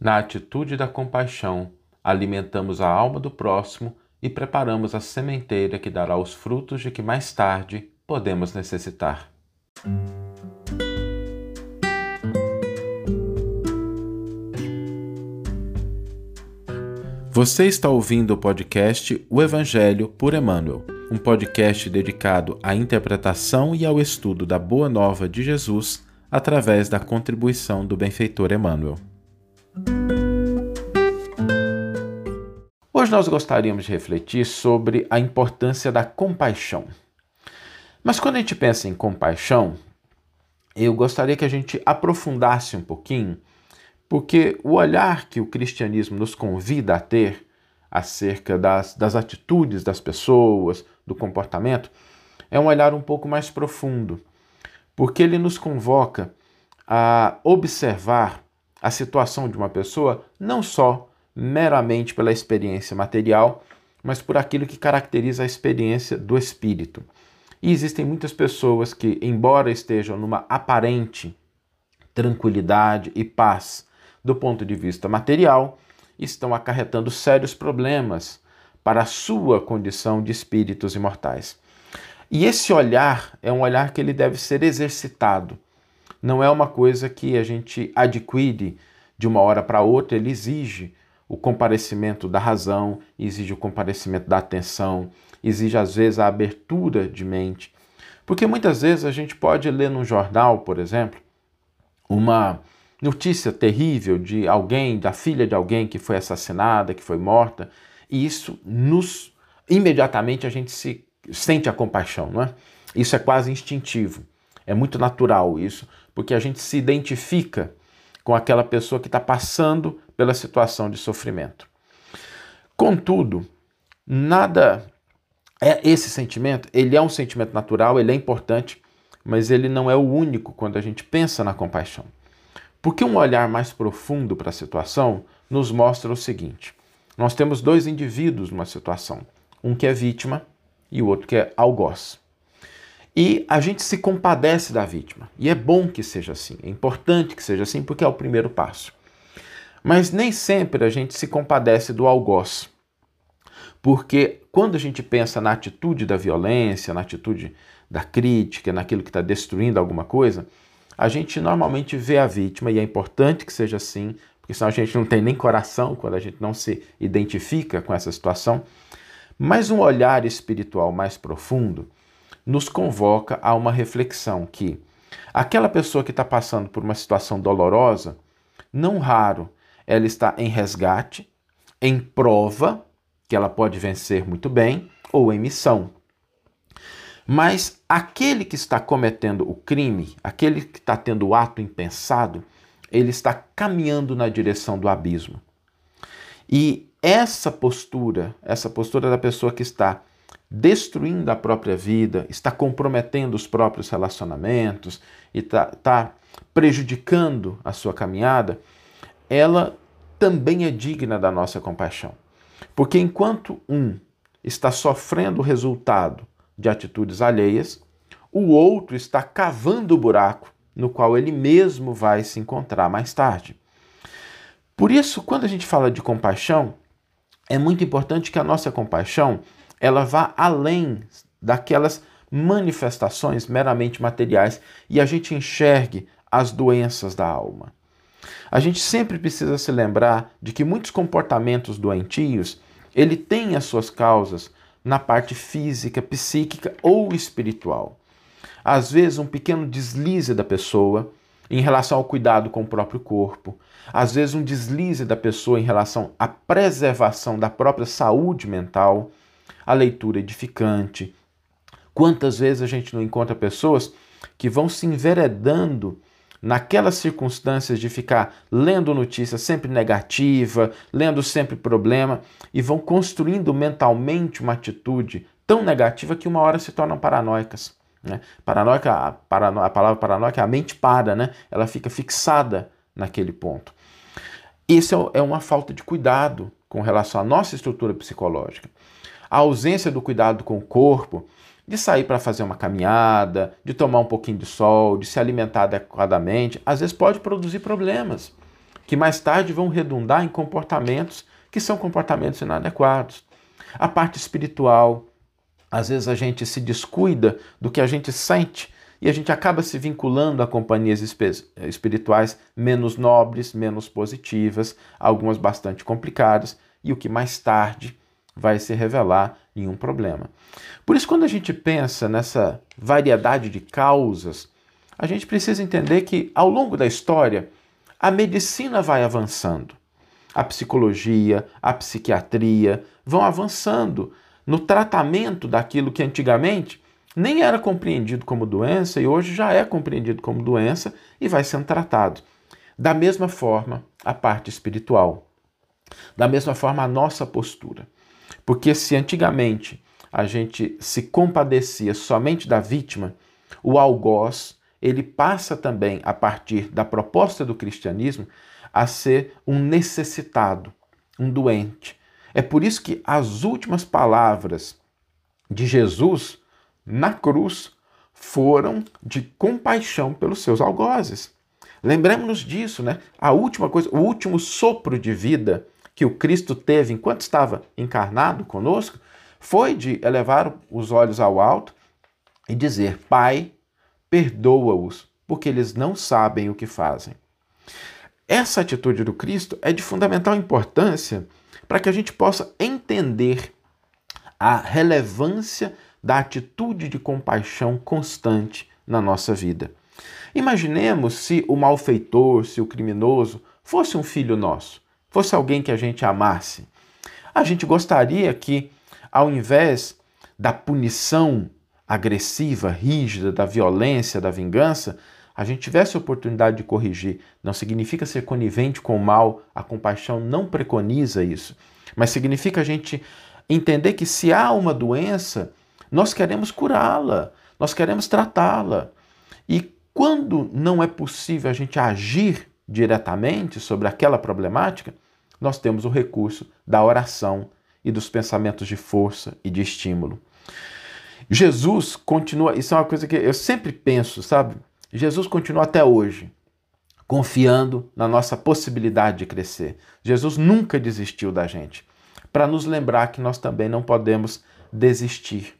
Na atitude da compaixão, alimentamos a alma do próximo e preparamos a sementeira que dará os frutos de que mais tarde podemos necessitar. Você está ouvindo o podcast O Evangelho por Emmanuel, um podcast dedicado à interpretação e ao estudo da Boa Nova de Jesus através da contribuição do benfeitor Emmanuel. Hoje nós gostaríamos de refletir sobre a importância da compaixão. Mas quando a gente pensa em compaixão, eu gostaria que a gente aprofundasse um pouquinho, porque o olhar que o cristianismo nos convida a ter acerca das, das atitudes das pessoas, do comportamento, é um olhar um pouco mais profundo, porque ele nos convoca a observar a situação de uma pessoa não só meramente pela experiência material, mas por aquilo que caracteriza a experiência do espírito. E existem muitas pessoas que, embora estejam numa aparente tranquilidade e paz do ponto de vista material, estão acarretando sérios problemas para a sua condição de espíritos imortais. E esse olhar é um olhar que ele deve ser exercitado. Não é uma coisa que a gente adquire de uma hora para outra, ele exige o comparecimento da razão, exige o comparecimento da atenção, exige às vezes a abertura de mente. Porque muitas vezes a gente pode ler num jornal, por exemplo, uma notícia terrível de alguém, da filha de alguém que foi assassinada, que foi morta, e isso nos imediatamente a gente se sente a compaixão, não é? Isso é quase instintivo. É muito natural isso, porque a gente se identifica com aquela pessoa que está passando pela situação de sofrimento. Contudo, nada é esse sentimento, ele é um sentimento natural, ele é importante, mas ele não é o único quando a gente pensa na compaixão. Porque um olhar mais profundo para a situação nos mostra o seguinte: nós temos dois indivíduos numa situação, um que é vítima e o outro que é algoz. E a gente se compadece da vítima. E é bom que seja assim, é importante que seja assim, porque é o primeiro passo. Mas nem sempre a gente se compadece do algoz. Porque quando a gente pensa na atitude da violência, na atitude da crítica, naquilo que está destruindo alguma coisa, a gente normalmente vê a vítima, e é importante que seja assim, porque senão a gente não tem nem coração quando a gente não se identifica com essa situação. Mas um olhar espiritual mais profundo nos convoca a uma reflexão que aquela pessoa que está passando por uma situação dolorosa, não raro, ela está em resgate, em prova, que ela pode vencer muito bem, ou em missão. Mas aquele que está cometendo o crime, aquele que está tendo o ato impensado, ele está caminhando na direção do abismo. E essa postura, essa postura da pessoa que está destruindo a própria vida, está comprometendo os próprios relacionamentos e está tá prejudicando a sua caminhada, ela também é digna da nossa compaixão. Porque enquanto um está sofrendo o resultado de atitudes alheias, o outro está cavando o buraco no qual ele mesmo vai se encontrar mais tarde. Por isso, quando a gente fala de compaixão, é muito importante que a nossa compaixão ela vá além daquelas manifestações meramente materiais e a gente enxergue as doenças da alma. A gente sempre precisa se lembrar de que muitos comportamentos doentios, ele tem as suas causas na parte física, psíquica ou espiritual. Às vezes um pequeno deslize da pessoa em relação ao cuidado com o próprio corpo, às vezes um deslize da pessoa em relação à preservação da própria saúde mental, a leitura edificante. Quantas vezes a gente não encontra pessoas que vão se enveredando naquelas circunstâncias de ficar lendo notícia sempre negativa, lendo sempre problema e vão construindo mentalmente uma atitude tão negativa que uma hora se tornam paranoicas. Né? Paranoica, a, parano, a palavra paranoica é a mente para, né? ela fica fixada naquele ponto. Isso é, é uma falta de cuidado com relação à nossa estrutura psicológica a ausência do cuidado com o corpo, de sair para fazer uma caminhada, de tomar um pouquinho de sol, de se alimentar adequadamente, às vezes pode produzir problemas. que mais tarde vão redundar em comportamentos que são comportamentos inadequados. A parte espiritual, às vezes a gente se descuida do que a gente sente e a gente acaba se vinculando a companhias espirituais menos nobres, menos positivas, algumas bastante complicadas, e o que mais tarde vai se revelar em um problema. Por isso, quando a gente pensa nessa variedade de causas, a gente precisa entender que ao longo da história a medicina vai avançando, a psicologia, a psiquiatria vão avançando no tratamento daquilo que antigamente nem era compreendido como doença e hoje já é compreendido como doença e vai sendo tratado. Da mesma forma, a parte espiritual. Da mesma forma, a nossa postura. Porque se antigamente a gente se compadecia somente da vítima, o algoz, ele passa também, a partir da proposta do cristianismo, a ser um necessitado, um doente, é por isso que as últimas palavras de Jesus na cruz foram de compaixão pelos seus algozes. Lembremos-nos disso, né? A última coisa, o último sopro de vida que o Cristo teve enquanto estava encarnado conosco foi de elevar os olhos ao alto e dizer: Pai, perdoa-os, porque eles não sabem o que fazem. Essa atitude do Cristo é de fundamental importância para que a gente possa entender a relevância da atitude de compaixão constante na nossa vida. Imaginemos se o malfeitor, se o criminoso fosse um filho nosso, fosse alguém que a gente amasse. A gente gostaria que, ao invés da punição agressiva, rígida, da violência, da vingança, a gente tivesse a oportunidade de corrigir. Não significa ser conivente com o mal, a compaixão não preconiza isso. Mas significa a gente entender que se há uma doença, nós queremos curá-la, nós queremos tratá-la. E quando não é possível a gente agir diretamente sobre aquela problemática, nós temos o recurso da oração e dos pensamentos de força e de estímulo. Jesus continua, isso é uma coisa que eu sempre penso, sabe? Jesus continua até hoje confiando na nossa possibilidade de crescer. Jesus nunca desistiu da gente, para nos lembrar que nós também não podemos desistir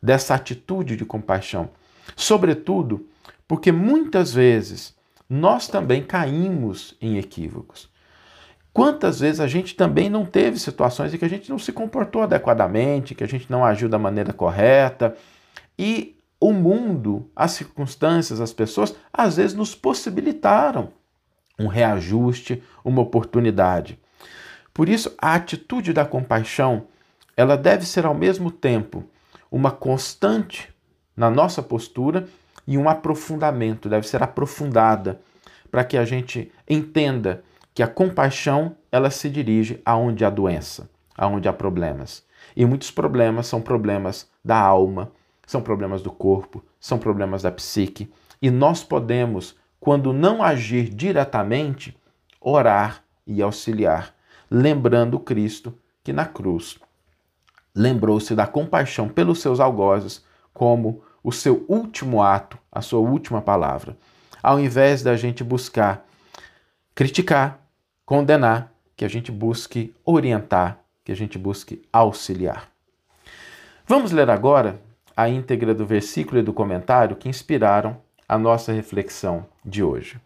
dessa atitude de compaixão. Sobretudo porque muitas vezes nós também caímos em equívocos. Quantas vezes a gente também não teve situações em que a gente não se comportou adequadamente, que a gente não agiu da maneira correta e o mundo, as circunstâncias, as pessoas, às vezes nos possibilitaram um reajuste, uma oportunidade. Por isso, a atitude da compaixão, ela deve ser ao mesmo tempo uma constante na nossa postura e um aprofundamento, deve ser aprofundada para que a gente entenda que a compaixão, ela se dirige aonde há doença, aonde há problemas. E muitos problemas são problemas da alma, são problemas do corpo, são problemas da psique, e nós podemos, quando não agir diretamente, orar e auxiliar, lembrando Cristo que na cruz lembrou-se da compaixão pelos seus algozes como o seu último ato, a sua última palavra. Ao invés da gente buscar criticar, condenar, que a gente busque orientar, que a gente busque auxiliar. Vamos ler agora a íntegra do versículo e do comentário que inspiraram a nossa reflexão de hoje.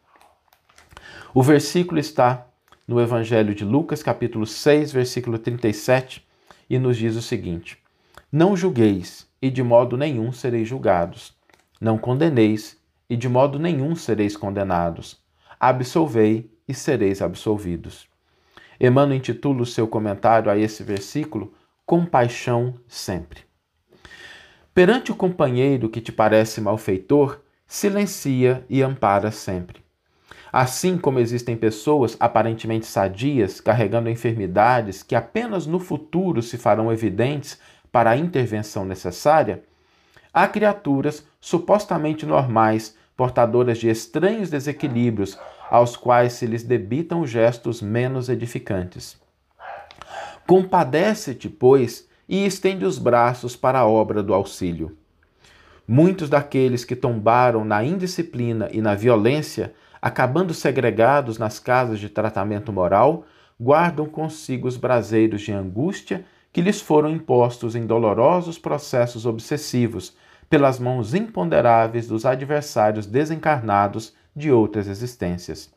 O versículo está no Evangelho de Lucas, capítulo 6, versículo 37, e nos diz o seguinte: Não julgueis, e de modo nenhum sereis julgados. Não condeneis, e de modo nenhum sereis condenados. Absolvei, e sereis absolvidos. Emmanuel intitula o seu comentário a esse versículo Compaixão sempre. Perante o companheiro que te parece malfeitor, silencia e ampara sempre. Assim como existem pessoas aparentemente sadias carregando enfermidades que apenas no futuro se farão evidentes para a intervenção necessária, há criaturas supostamente normais, portadoras de estranhos desequilíbrios, aos quais se lhes debitam gestos menos edificantes. Compadece-te, pois, e estende os braços para a obra do auxílio. Muitos daqueles que tombaram na indisciplina e na violência acabando segregados nas casas de tratamento moral, guardam consigo os braseiros de angústia que lhes foram impostos em dolorosos processos obsessivos pelas mãos imponderáveis dos adversários desencarnados de outras existências.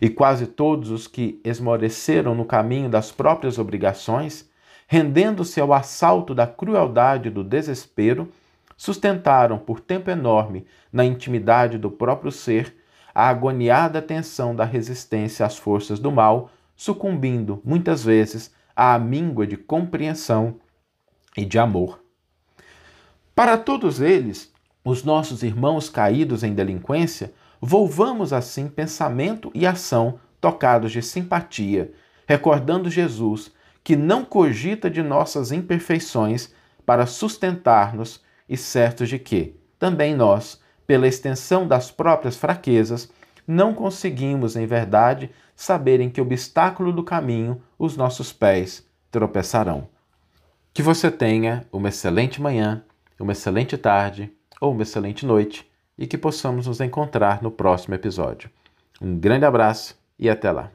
E quase todos os que esmoreceram no caminho das próprias obrigações, rendendo-se ao assalto da crueldade e do desespero, sustentaram por tempo enorme, na intimidade do próprio ser, a agoniada tensão da resistência às forças do mal, sucumbindo, muitas vezes, à míngua de compreensão e de amor. Para todos eles, os nossos irmãos caídos em delinquência, volvamos assim pensamento e ação tocados de simpatia, recordando Jesus, que não cogita de nossas imperfeições para sustentar-nos e certos de que, também nós, pela extensão das próprias fraquezas, não conseguimos, em verdade, saber em que obstáculo do caminho os nossos pés tropeçarão. Que você tenha uma excelente manhã, uma excelente tarde ou uma excelente noite e que possamos nos encontrar no próximo episódio. Um grande abraço e até lá!